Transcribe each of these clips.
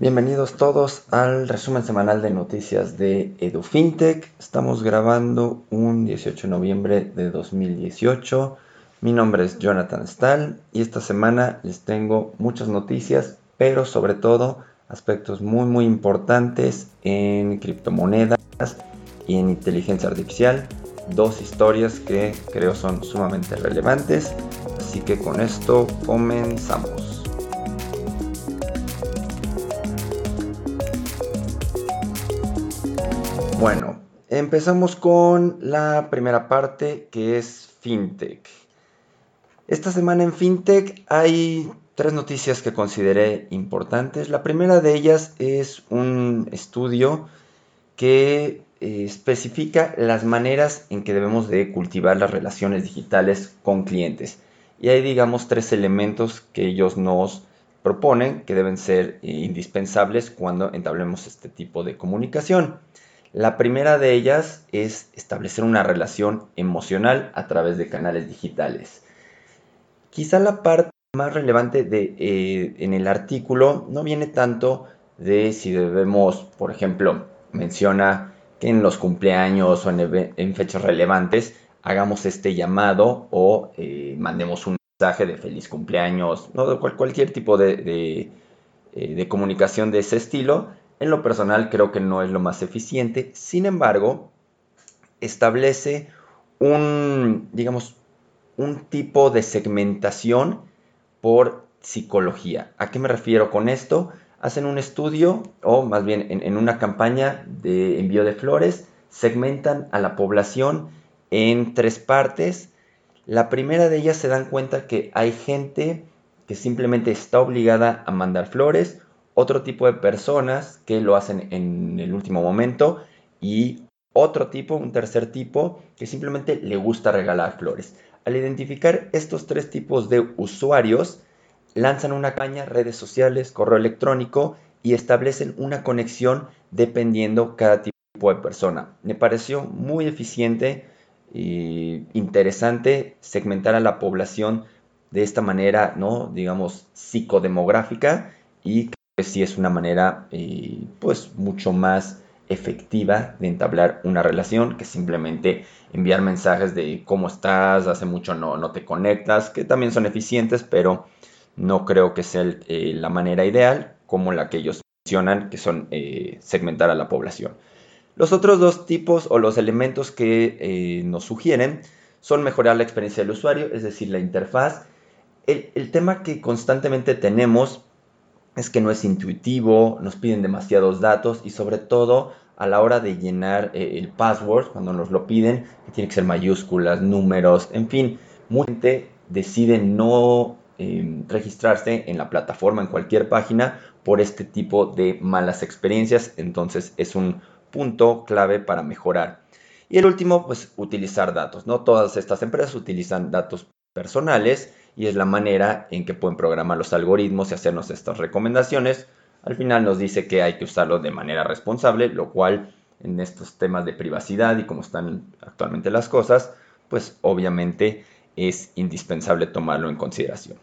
Bienvenidos todos al resumen semanal de noticias de EduFintech. Estamos grabando un 18 de noviembre de 2018. Mi nombre es Jonathan Stahl y esta semana les tengo muchas noticias, pero sobre todo aspectos muy muy importantes en criptomonedas y en inteligencia artificial. Dos historias que creo son sumamente relevantes. Así que con esto comenzamos. Empezamos con la primera parte que es FinTech. Esta semana en FinTech hay tres noticias que consideré importantes. La primera de ellas es un estudio que eh, especifica las maneras en que debemos de cultivar las relaciones digitales con clientes. Y hay, digamos, tres elementos que ellos nos proponen que deben ser eh, indispensables cuando entablemos este tipo de comunicación. La primera de ellas es establecer una relación emocional a través de canales digitales. Quizá la parte más relevante de, eh, en el artículo no viene tanto de si debemos, por ejemplo, menciona que en los cumpleaños o en, fechas relevantes hagamos este llamado o eh, mandemos un mensaje de feliz cumpleaños, ¿no? cualquier tipo eh, de comunicación de ese estilo en lo personal creo que no es lo más eficiente, sin embargo, establece un, digamos, un tipo de segmentación por psicología. ¿A qué me refiero con esto? Hacen un estudio, o más bien en, una campaña de envío de flores, segmentan a la población en tres partes. La primera de ellas se dan cuenta que hay gente que simplemente está obligada a mandar flores otro tipo de personas que lo hacen en el último momento y otro tipo, un tercer tipo, que simplemente le gusta regalar flores. Al identificar estos tres tipos de usuarios, lanzan una caña, redes sociales, correo electrónico y establecen una conexión dependiendo cada tipo de persona. Me pareció muy eficiente e interesante segmentar a la población de esta manera, ¿no? digamos, psicodemográfica y sí es una manera eh, pues mucho más efectiva de entablar una relación que simplemente enviar mensajes de cómo estás, hace mucho no, no te conectas, que también son eficientes, pero no creo que sea eh, la manera ideal como la que ellos mencionan, que son eh, segmentar a la población. Los otros dos tipos o los elementos que nos sugieren son mejorar la experiencia del usuario, es decir, la interfaz. El, el tema que constantemente tenemos es que no es intuitivo, nos piden demasiados datos y sobre todo a la hora de llenar eh, el password, cuando nos lo piden, que tiene que ser mayúsculas, números, en fin, mucha gente decide no em, registrarse en la plataforma, en cualquier página, por este tipo de malas experiencias, entonces es un punto clave para mejorar. Y el último, pues utilizar datos, ¿no? Todas estas empresas utilizan datos personales y es la manera en que pueden programar los algoritmos y hacernos estas recomendaciones. Al final nos dice que hay que usarlo de manera responsable, lo cual en estos temas de privacidad y como están actualmente las cosas, pues obviamente es indispensable tomarlo en consideración.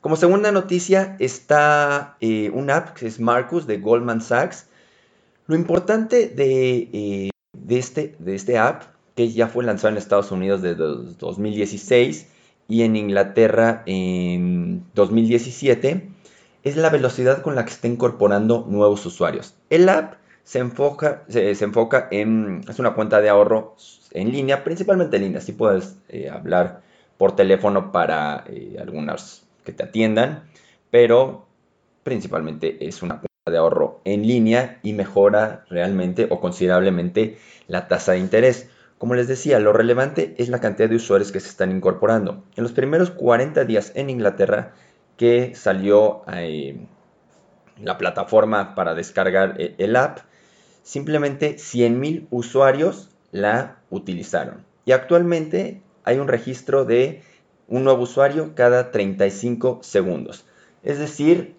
Como segunda noticia está eh, una app que es Marcus de Goldman Sachs. Lo importante de, eh, de, este, de este app, que ya fue lanzado en Estados Unidos desde 2016, y en Inglaterra en 2017 es la velocidad con la que está incorporando nuevos usuarios. El app se enfoca, se, enfoca en, es una cuenta de ahorro en línea, principalmente en línea, si puedes eh, hablar por teléfono para eh, algunas que te atiendan, pero principalmente es una cuenta de ahorro en línea y mejora realmente o considerablemente la tasa de interés. Como les decía, lo relevante es la cantidad de usuarios que se están incorporando. En los primeros 40 días en Inglaterra que salió eh, la plataforma para descargar eh, el app, simplemente 100.000 usuarios la utilizaron. Y actualmente hay un registro de un nuevo usuario cada 35 segundos. Es decir,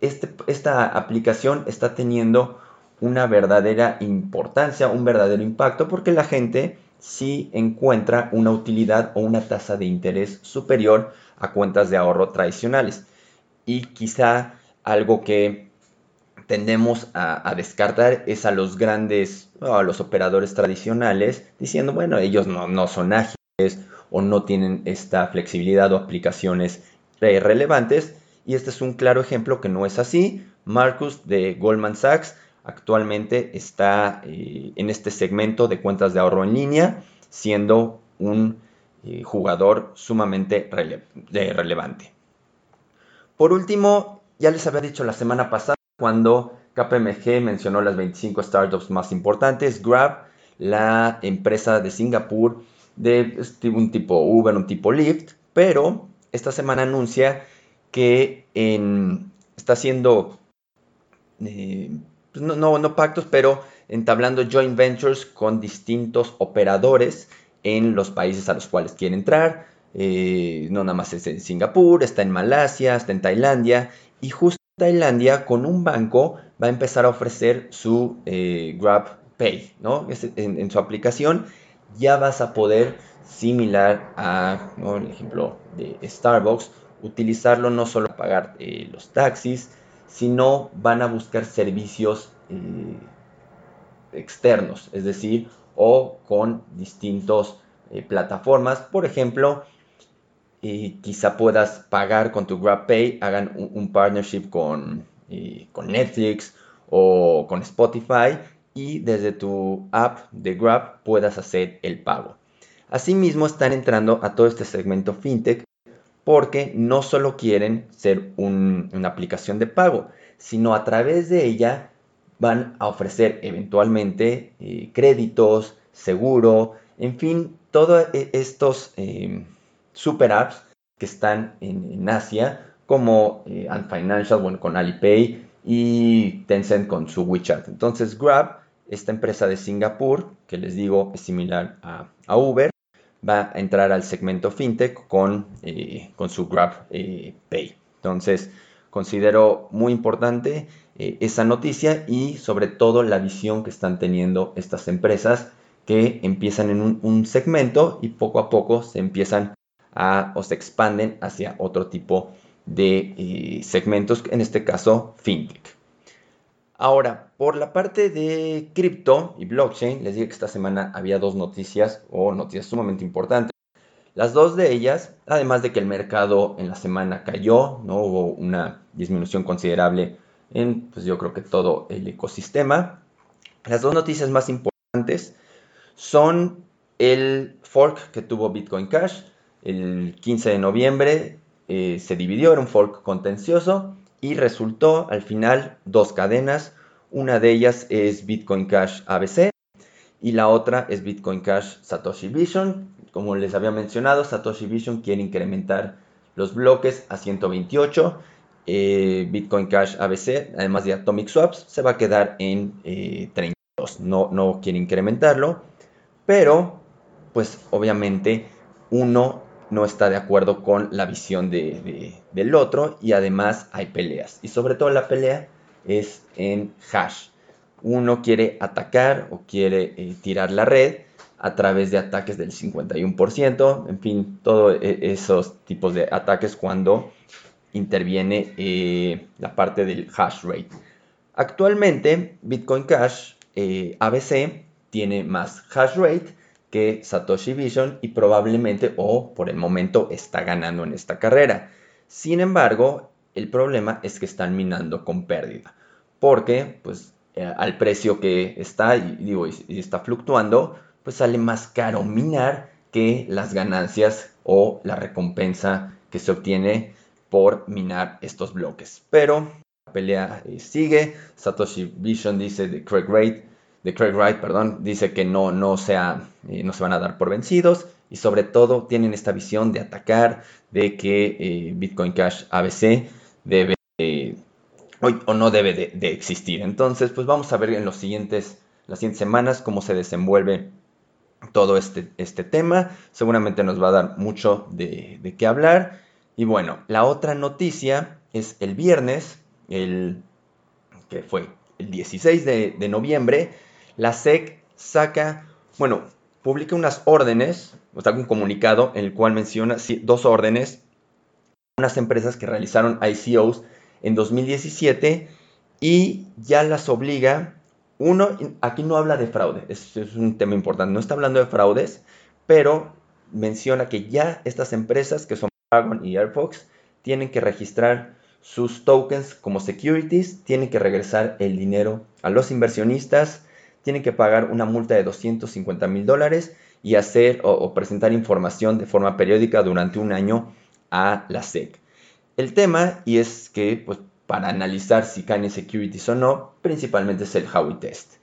este, esta aplicación está teniendo una verdadera importancia, un verdadero impacto, porque la gente si encuentra una utilidad o una tasa de interés superior a cuentas de ahorro tradicionales. Y quizá algo que tendemos a, descartar es a los grandes, a los operadores tradicionales, diciendo, bueno, ellos no, son ágiles o no tienen esta flexibilidad o aplicaciones relevantes. Y este es un claro ejemplo que no es así. Marcus de Goldman Sachs actualmente está eh, en este segmento de cuentas de ahorro en línea, siendo un eh, jugador sumamente relevante. Por último, ya les había dicho la semana pasada, cuando KPMG mencionó las 25 startups más importantes, Grab, la empresa de Singapur de un tipo Uber, un tipo Lyft, pero esta semana anuncia que está haciendo, eh, pues no, no, pactos, pero entablando joint ventures con distintos operadores en los países a los cuales quiere entrar. Eh, no nada más es en Singapur, está en Malasia, está en Tailandia y justo Tailandia con un banco va a empezar a ofrecer su eh, Grab Pay, ¿no? En, su aplicación ya vas a poder, similar a el ejemplo de Starbucks, utilizarlo no solo para pagar eh, los taxis, sino van a buscar servicios eh, externos, es decir, o con distintas plataformas. Por ejemplo, y quizá puedas pagar con tu GrabPay, hagan un, partnership con, con Netflix o con Spotify y desde tu app de Grab puedas hacer el pago. Asimismo están entrando a todo este segmento fintech porque no solo quieren ser una aplicación de pago, sino a través de ella van a ofrecer eventualmente eh, créditos, seguro, en fin, todos e, estos eh, super apps que están en, Asia, como eh, Ant Financial, bueno, con Alipay y Tencent con su WeChat. Entonces Grab, esta empresa de Singapur, que les digo es similar a, Uber, va a entrar al segmento fintech con, eh, con su Grab eh, Pay. Entonces, considero muy importante esa noticia y sobre todo la visión que están teniendo estas empresas que empiezan en un, un segmento y poco a poco se empiezan o se expanden hacia otro tipo de eh, segmentos, en este caso fintech. Ahora, por la parte de cripto y blockchain, les dije que esta semana había dos noticias o noticias sumamente importantes. Las dos de ellas, además de que el mercado en la semana cayó, no hubo una disminución considerable en, pues yo creo que todo el ecosistema. Las dos noticias más importantes son el fork que tuvo Bitcoin Cash el 15 de noviembre eh, se dividió, era un fork contencioso y resultó al final dos cadenas. Una de ellas es Bitcoin Cash ABC y la otra es Bitcoin Cash Satoshi Vision. Como les había mencionado, Satoshi Vision quiere incrementar los bloques a 128. Eh, Bitcoin Cash ABC, además de Atomic Swaps, se va a quedar en 32. Eh, no, no quiere incrementarlo, pero pues obviamente uno no está de acuerdo con la visión del otro y además hay peleas. Y sobre todo la pelea es en hash. Uno quiere atacar o quiere eh, tirar la red a través de ataques del 51%, en fin, todos e, esos tipos de ataques cuando interviene eh, la parte del hash rate. Actualmente Bitcoin Cash eh, ABC tiene más hash rate que Satoshi Vision y probablemente o por el momento está ganando en esta carrera. Sin embargo, el problema es que están minando con pérdida, porque pues eh, al precio que está y, está fluctuando, pues sale más caro minar que las ganancias o la recompensa que se obtiene por minar estos bloques. Pero la pelea eh, sigue. Satoshi Vision dice de Craig Wright de Craig Wright, perdón, dice que no, no, eh, no se van a dar por vencidos y sobre todo tienen esta visión de atacar, de que eh, Bitcoin Cash ABC debe o no debe de, existir. Entonces, pues vamos a ver en los siguientes, las siguientes semanas cómo se desenvuelve todo este, este tema. Seguramente nos va a dar mucho de, qué hablar. Y bueno, la otra noticia es el viernes, el que fue el 16 de noviembre, la SEC saca, bueno, publica unas órdenes, o sea, un comunicado en el cual menciona dos órdenes, unas empresas que realizaron ICOs en 2017 y ya las obliga, uno, aquí no habla de fraude, es, es un tema importante, no está hablando de fraudes, pero menciona que ya estas empresas que son Dragon y Airfox tienen que registrar sus tokens como securities, tienen que regresar el dinero a los inversionistas, tienen que pagar una multa de 250 mil dólares y hacer o, presentar información de forma periódica durante un año a la SEC. El tema, y es que pues, para analizar si caen en securities o no, principalmente es el Howey Test.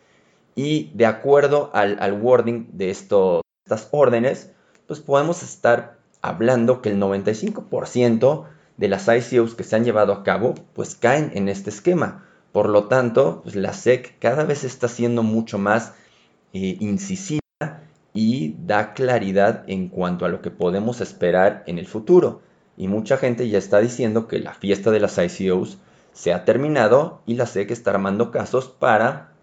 Y de acuerdo al, wording de estos, estas órdenes, pues podemos estar hablando que el 95% de las ICOs que se han llevado a cabo, pues caen en este esquema. Por lo tanto, pues la SEC cada vez está siendo mucho más eh, incisiva y da claridad en cuanto a lo que podemos esperar en el futuro. Y mucha gente ya está diciendo que la fiesta de las ICOs se ha terminado y la SEC está armando casos para,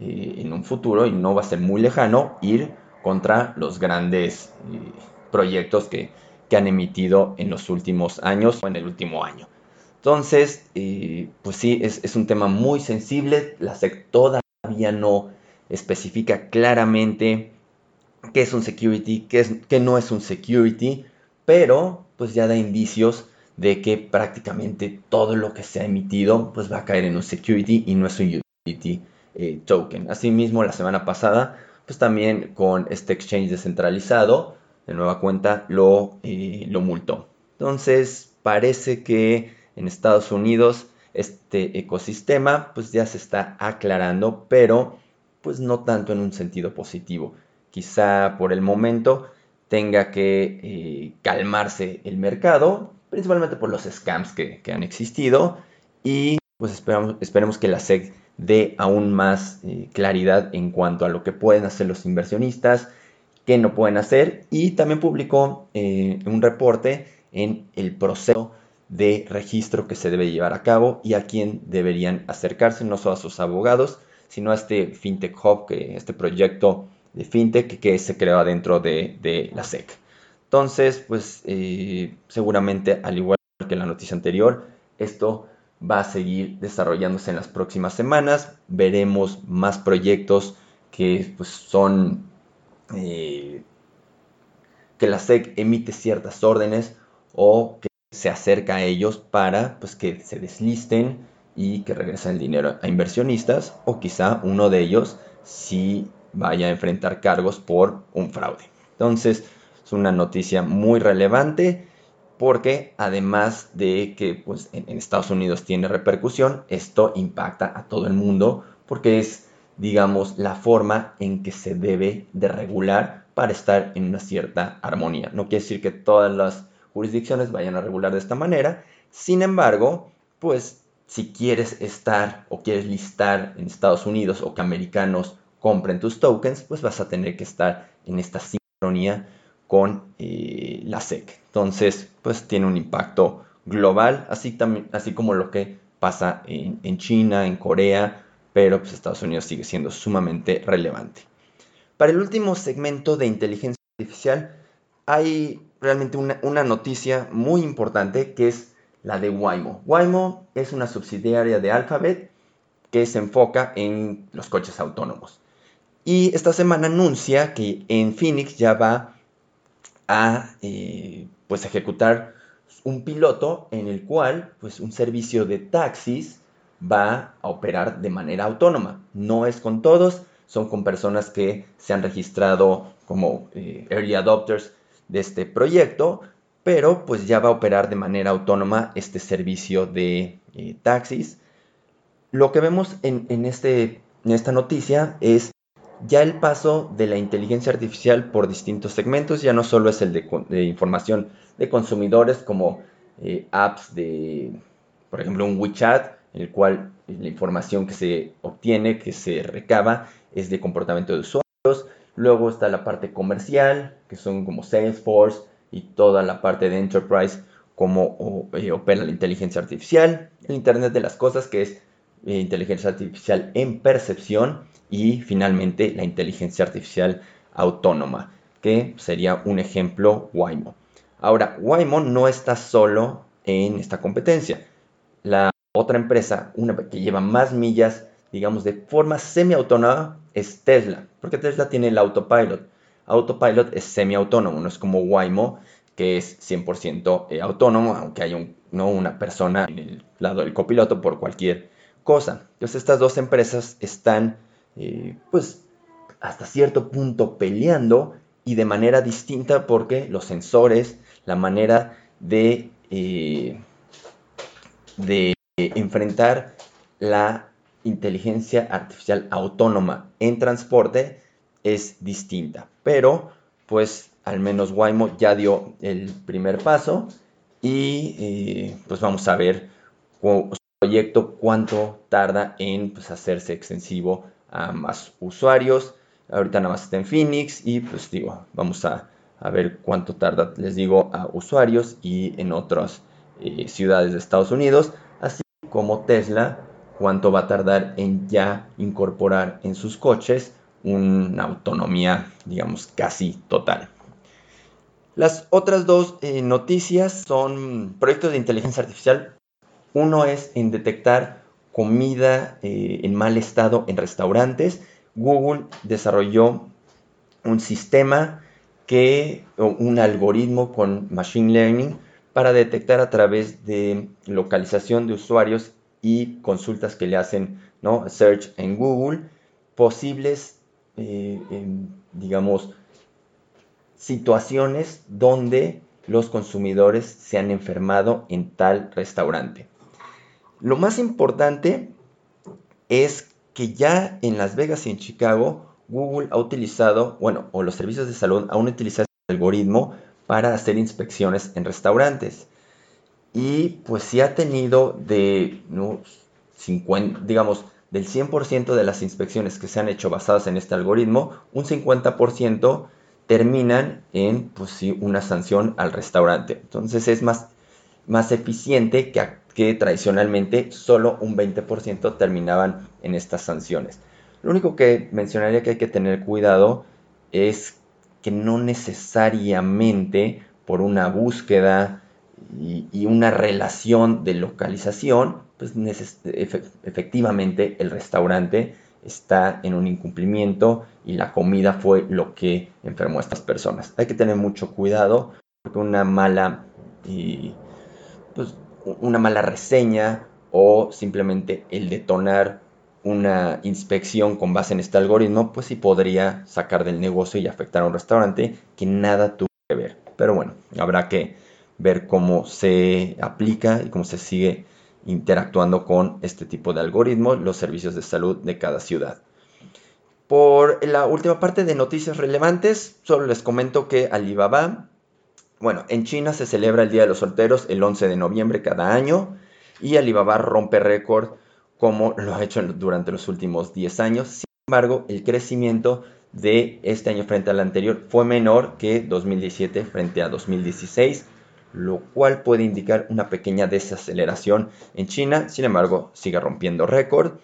eh, en un futuro, y no va a ser muy lejano, ir contra los grandes eh, proyectos que, que han emitido en los últimos años o en el último año. Entonces, eh, pues sí, es, un tema muy sensible. La SEC todavía no especifica claramente qué es un security, qué, es, qué no es un security, pero pues ya da indicios de que prácticamente todo lo que se ha emitido pues va a caer en un security y no es un utility eh, token. Asimismo, la semana pasada, pues también con este exchange descentralizado, de nueva cuenta lo, eh, lo multó. Entonces parece que en Estados Unidos este ecosistema pues ya se está aclarando, pero pues no tanto en un sentido positivo. Quizá por el momento tenga que eh, calmarse el mercado, principalmente por los scams que, han existido y pues esperamos, esperemos que la SEC dé aún más eh, claridad en cuanto a lo que pueden hacer los inversionistas, que no pueden hacer y también publicó eh, un reporte en el proceso de registro que se debe llevar a cabo y a quién deberían acercarse, no solo a sus abogados, sino a este FinTech Hub, que, este proyecto de FinTech que se creó dentro de, la SEC. Entonces, pues eh, seguramente, al igual que la noticia anterior, esto va a seguir desarrollándose en las próximas semanas. Veremos más proyectos que pues, son eh, que la SEC emite ciertas órdenes o que se acerca a ellos para pues, que se deslisten y que regresen el dinero a inversionistas o quizá uno de ellos si vaya a enfrentar cargos por un fraude. Entonces es una noticia muy relevante porque además de que pues, en, en Estados Unidos tiene repercusión, esto impacta a todo el mundo porque es digamos, la forma en que se debe de regular para estar en una cierta armonía. No quiere decir que todas las jurisdicciones vayan a regular de esta manera, sin embargo, pues si quieres estar o quieres listar en Estados Unidos o que americanos compren tus tokens, pues vas a tener que estar en esta sincronía con eh, la SEC. Entonces, pues tiene un impacto global, así, también, así como lo que pasa en, en China, en Corea, pero pues, Estados Unidos sigue siendo sumamente relevante. Para el último segmento de inteligencia artificial hay realmente una, noticia muy importante que es la de Waymo. Waymo es una subsidiaria de Alphabet que se enfoca en los coches autónomos. Y esta semana anuncia que en Phoenix ya va a eh, pues ejecutar un piloto en el cual pues un servicio de taxis va a operar de manera autónoma. No es con todos, son con personas que se han registrado como eh, early adopters de este proyecto, pero pues ya va a operar de manera autónoma este servicio de eh, taxis. Lo que vemos en, este, en esta noticia es ya el paso de la inteligencia artificial por distintos segmentos, ya no solo es el de, información de consumidores como eh, apps de, por ejemplo, un WeChat, en el cual la información que se obtiene, que se recaba, es de comportamiento de usuarios. Luego está la parte comercial, que son como Salesforce y toda la parte de Enterprise, como eh, opera la inteligencia artificial. El Internet de las Cosas, que es eh, inteligencia artificial en percepción. Y finalmente la inteligencia artificial autónoma, que sería un ejemplo Waymo. Ahora, Waymo no está solo en esta competencia. La otra empresa, una que lleva más millas, digamos, de forma semiautónoma, es Tesla, porque Tesla tiene el autopilot. Autopilot es semiautónomo, no es como Waymo, que es 100% eh, autónomo, aunque haya ¿no? una persona en el lado del copiloto por cualquier cosa. Entonces estas dos empresas están, eh, pues, hasta cierto punto peleando y de manera distinta porque los sensores, la manera de, eh, de enfrentar la inteligencia artificial autónoma en transporte es distinta. Pero, pues, al menos Waymo ya dio el primer paso y eh, pues vamos a ver su proyecto cuánto tarda en pues, hacerse extensivo a más usuarios. Ahorita nada más está en Phoenix y pues digo, vamos a, ver cuánto tarda, les digo, a usuarios y en otras eh, ciudades de Estados Unidos, así como Tesla, cuánto va a tardar en ya incorporar en sus coches una autonomía, digamos, casi total. Las otras dos eh, noticias son proyectos de inteligencia artificial. Uno es en detectar comida eh, en mal estado en restaurantes. Google desarrolló un sistema que, un algoritmo con machine learning para detectar a través de localización de usuarios y consultas que le hacen, ¿no? Search en Google, posibles, eh, digamos, situaciones donde los consumidores se han enfermado en tal restaurante. Lo más importante es que ya en Las Vegas y en Chicago, Google ha utilizado, bueno, o los servicios de salud aún utilizado este algoritmo para hacer inspecciones en restaurantes. Y pues si ha tenido de, ¿no? 50, digamos, del 100% de las inspecciones que se han hecho basadas en este algoritmo, un 50% terminan en pues, sí, una sanción al restaurante. Entonces es más, más eficiente que, que tradicionalmente solo un 20% terminaban en estas sanciones. Lo único que mencionaría que hay que tener cuidado es que no necesariamente por una búsqueda y, una relación de localización, pues efectivamente el restaurante está en un incumplimiento y la comida fue lo que enfermó a estas personas. Hay que tener mucho cuidado porque una mala, pues, una mala reseña o simplemente el detonar una inspección con base en este algoritmo, pues sí podría sacar del negocio y afectar a un restaurante que nada tuvo que ver. Pero bueno, habrá que ver cómo se aplica y cómo se sigue interactuando con este tipo de algoritmos, los servicios de salud de cada ciudad. Por la última parte de noticias relevantes, solo les comento que Alibaba, bueno, en China se celebra el Día de los Solteros el 11 de noviembre cada año y Alibaba rompe récord como lo ha hecho durante los últimos 10 años. Sin embargo, el crecimiento de este año frente al anterior fue menor que 2017 frente a 2016 lo cual puede indicar una pequeña desaceleración en China, sin embargo sigue rompiendo récord.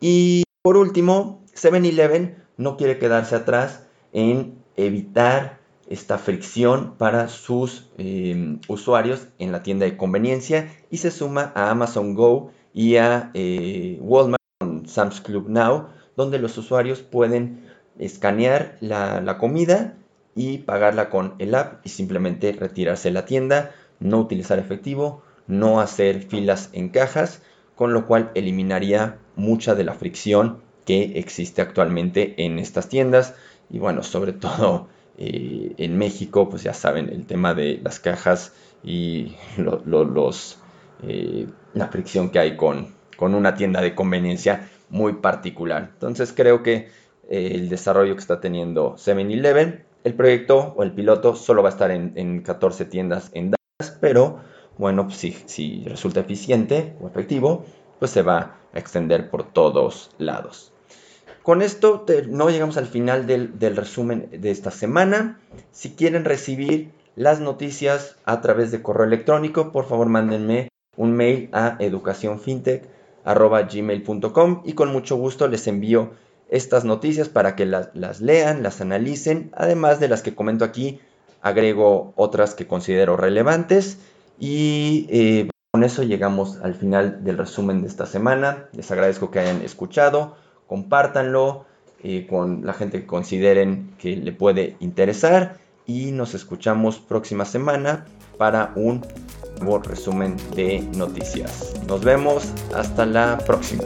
Y por último, 7-Eleven no quiere quedarse atrás en evitar esta fricción para sus eh, usuarios en la tienda de conveniencia y se suma a Amazon Go y a eh, Walmart con Sam's Club Now, donde los usuarios pueden escanear la comida y pagarla con el app y simplemente retirarse de la tienda, no utilizar efectivo, no hacer filas en cajas, con lo cual eliminaría mucha de la fricción que existe actualmente en estas tiendas y bueno, sobre todo eh, en México, pues ya saben, el tema de las cajas y los, eh, la fricción que hay con, con una tienda de conveniencia muy particular. Entonces creo que eh, el desarrollo que está teniendo 7-Eleven el proyecto o el piloto solo va a estar en, 14 tiendas en Dallas, pero bueno, pues si, resulta eficiente o efectivo, pues se va a extender por todos lados. Con esto no llegamos al final del, resumen de esta semana. Si quieren recibir las noticias a través de correo electrónico, por favor mándenme un mail a educacionfintech.gmail.com y con mucho gusto les envío estas noticias para que las, lean, las analicen, además de las que comento aquí, agrego otras que considero relevantes y eh, Con eso llegamos al final del resumen de esta semana. Les agradezco que hayan escuchado, compártanlo eh, con la gente que consideren que le puede interesar y nos escuchamos próxima semana para un nuevo resumen de noticias. Nos vemos, hasta la próxima.